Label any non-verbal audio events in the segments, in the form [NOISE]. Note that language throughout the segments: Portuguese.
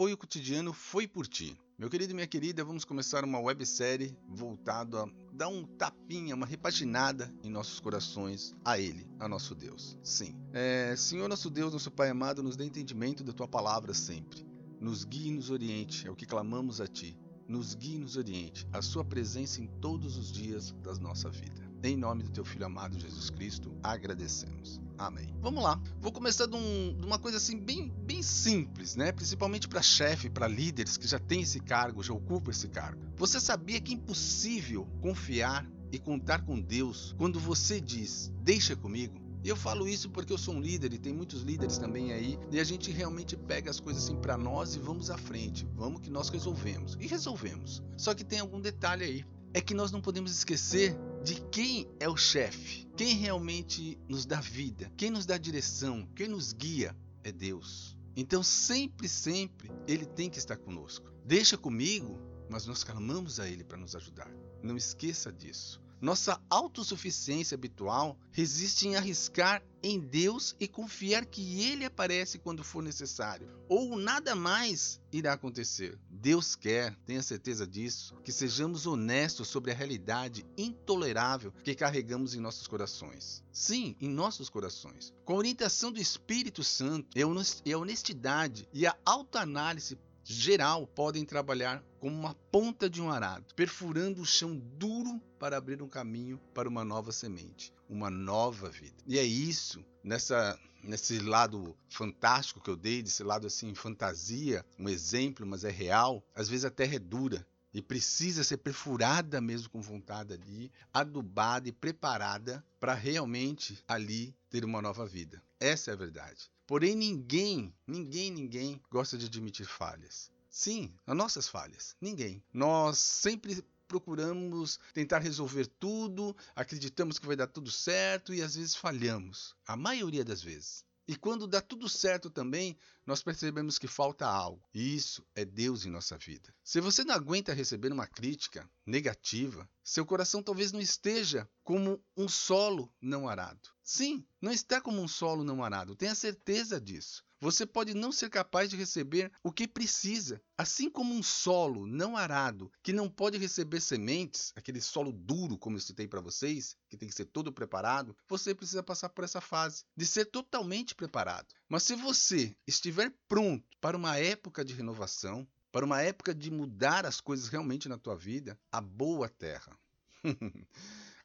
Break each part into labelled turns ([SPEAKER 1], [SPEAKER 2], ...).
[SPEAKER 1] apoio cotidiano foi por ti. Meu querido e minha querida, vamos começar uma websérie voltado a dar um tapinha, uma repaginada em nossos corações a Ele, a nosso Deus. Sim. É, Senhor nosso Deus, nosso Pai amado, nos dê entendimento da Tua palavra sempre. Nos guie e nos oriente, é o que clamamos a Ti. Nos guie e nos oriente, a Sua presença em todos os dias da nossa vida. Em nome do Teu Filho amado Jesus Cristo, agradecemos. Amém. Vamos lá. Vou começar de, um, de uma coisa assim bem, bem simples, né? Principalmente para chefe, para líderes que já têm esse cargo, já ocupam esse cargo. Você sabia que é impossível confiar e contar com Deus quando você diz: "Deixa comigo"? E eu falo isso porque eu sou um líder e tem muitos líderes também aí, e a gente realmente pega as coisas assim para nós e vamos à frente. Vamos que nós resolvemos. E resolvemos. Só que tem algum detalhe aí. É que nós não podemos esquecer de quem é o chefe, quem realmente nos dá vida, quem nos dá direção, quem nos guia é Deus. Então sempre, sempre Ele tem que estar conosco. Deixa comigo, mas nós clamamos a Ele para nos ajudar. Não esqueça disso. Nossa autossuficiência habitual resiste em arriscar em Deus e confiar que Ele aparece quando for necessário, ou nada mais irá acontecer. Deus quer, tenha certeza disso, que sejamos honestos sobre a realidade intolerável que carregamos em nossos corações. Sim, em nossos corações. Com a orientação do Espírito Santo e a honestidade e a autoanálise geral podem trabalhar como uma ponta de um arado, perfurando o chão duro para abrir um caminho para uma nova semente, uma nova vida. E é isso, nessa nesse lado fantástico que eu dei, desse lado assim fantasia, um exemplo, mas é real. Às vezes a terra é dura, e precisa ser perfurada mesmo com vontade ali, adubada e preparada para realmente ali ter uma nova vida. Essa é a verdade. Porém, ninguém, ninguém, ninguém gosta de admitir falhas. Sim, as nossas falhas. Ninguém. Nós sempre procuramos tentar resolver tudo, acreditamos que vai dar tudo certo e às vezes falhamos. A maioria das vezes. E quando dá tudo certo também, nós percebemos que falta algo. E isso é Deus em nossa vida. Se você não aguenta receber uma crítica negativa, seu coração talvez não esteja como um solo não arado. Sim, não está como um solo não arado. Tenha certeza disso. Você pode não ser capaz de receber o que precisa, assim como um solo não arado que não pode receber sementes, aquele solo duro como eu citei para vocês, que tem que ser todo preparado, você precisa passar por essa fase de ser totalmente preparado. Mas se você estiver pronto para uma época de renovação, para uma época de mudar as coisas realmente na tua vida, a boa terra. [LAUGHS]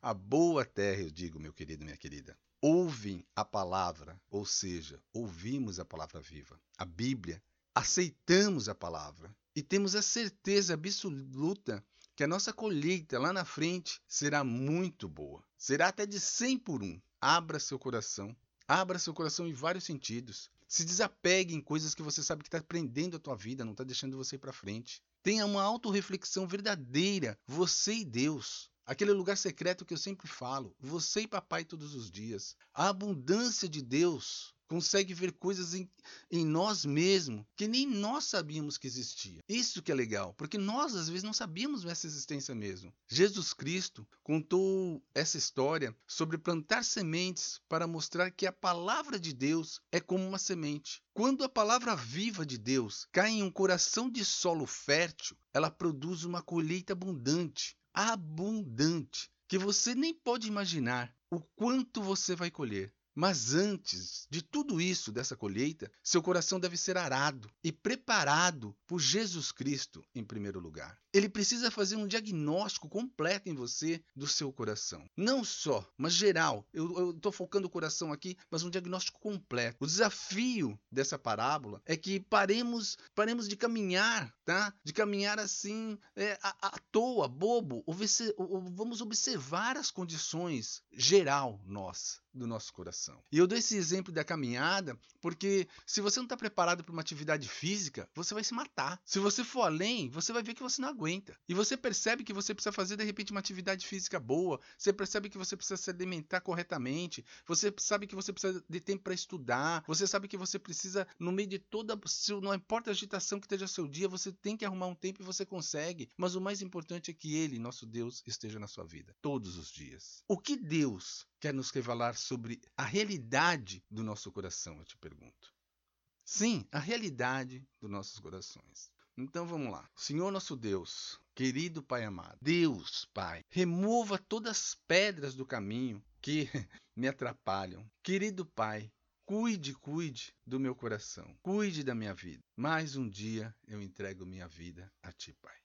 [SPEAKER 1] a boa terra, eu digo, meu querido, minha querida, ouvem a palavra, ou seja, ouvimos a palavra viva, a Bíblia, aceitamos a palavra e temos a certeza absoluta que a nossa colheita lá na frente será muito boa. Será até de 100 por 1. Abra seu coração. Abra seu coração em vários sentidos. Se desapegue em coisas que você sabe que está prendendo a tua vida, não está deixando você ir para frente. Tenha uma autorreflexão verdadeira, você e Deus. Aquele lugar secreto que eu sempre falo, você e papai todos os dias. A abundância de Deus consegue ver coisas em, em nós mesmos que nem nós sabíamos que existia. Isso que é legal, porque nós às vezes não sabíamos essa existência mesmo. Jesus Cristo contou essa história sobre plantar sementes para mostrar que a palavra de Deus é como uma semente. Quando a palavra viva de Deus cai em um coração de solo fértil, ela produz uma colheita abundante, abundante, que você nem pode imaginar o quanto você vai colher. Mas antes de tudo isso, dessa colheita, seu coração deve ser arado e preparado por Jesus Cristo em primeiro lugar. Ele precisa fazer um diagnóstico completo em você do seu coração. Não só, mas geral. Eu estou focando o coração aqui, mas um diagnóstico completo. O desafio dessa parábola é que paremos, paremos de caminhar, tá? De caminhar assim é, à, à toa, bobo. Vamos observar as condições geral nossa do nosso coração. E eu dou esse exemplo da caminhada porque se você não está preparado para uma atividade física, você vai se matar. Se você for além, você vai ver que você não aguenta. E você percebe que você precisa fazer de repente uma atividade física boa, você percebe que você precisa se alimentar corretamente, você sabe que você precisa de tempo para estudar, você sabe que você precisa, no meio de toda, não importa a agitação que esteja seu dia, você tem que arrumar um tempo e você consegue. Mas o mais importante é que Ele, nosso Deus, esteja na sua vida, todos os dias. O que Deus quer nos revelar sobre a realidade do nosso coração, eu te pergunto. Sim, a realidade dos nossos corações. Então vamos lá. Senhor nosso Deus, querido Pai amado, Deus, Pai, remova todas as pedras do caminho que [LAUGHS] me atrapalham. Querido Pai, cuide, cuide do meu coração, cuide da minha vida. Mais um dia eu entrego minha vida a Ti, Pai.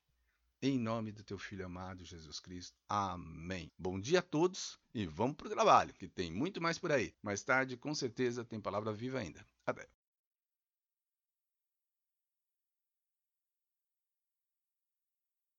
[SPEAKER 1] Em nome do Teu Filho amado Jesus Cristo. Amém. Bom dia a todos e vamos para o trabalho, que tem muito mais por aí. Mais tarde, com certeza, tem palavra viva ainda. Até.